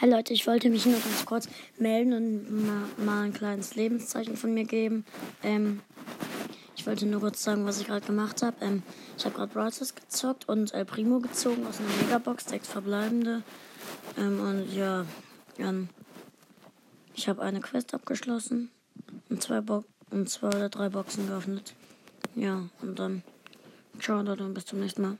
Hi Leute, ich wollte mich nur ganz kurz melden und mal, mal ein kleines Lebenszeichen von mir geben. Ähm, ich wollte nur kurz sagen, was ich gerade gemacht habe. Ähm, ich habe gerade Brawlers gezockt und El Primo gezogen aus einer Megabox, sechs verbleibende. Ähm, und ja, ähm, ich habe eine Quest abgeschlossen und zwei, Bo und zwei oder drei Boxen geöffnet. Ja, und dann ciao Leute und bis zum nächsten Mal.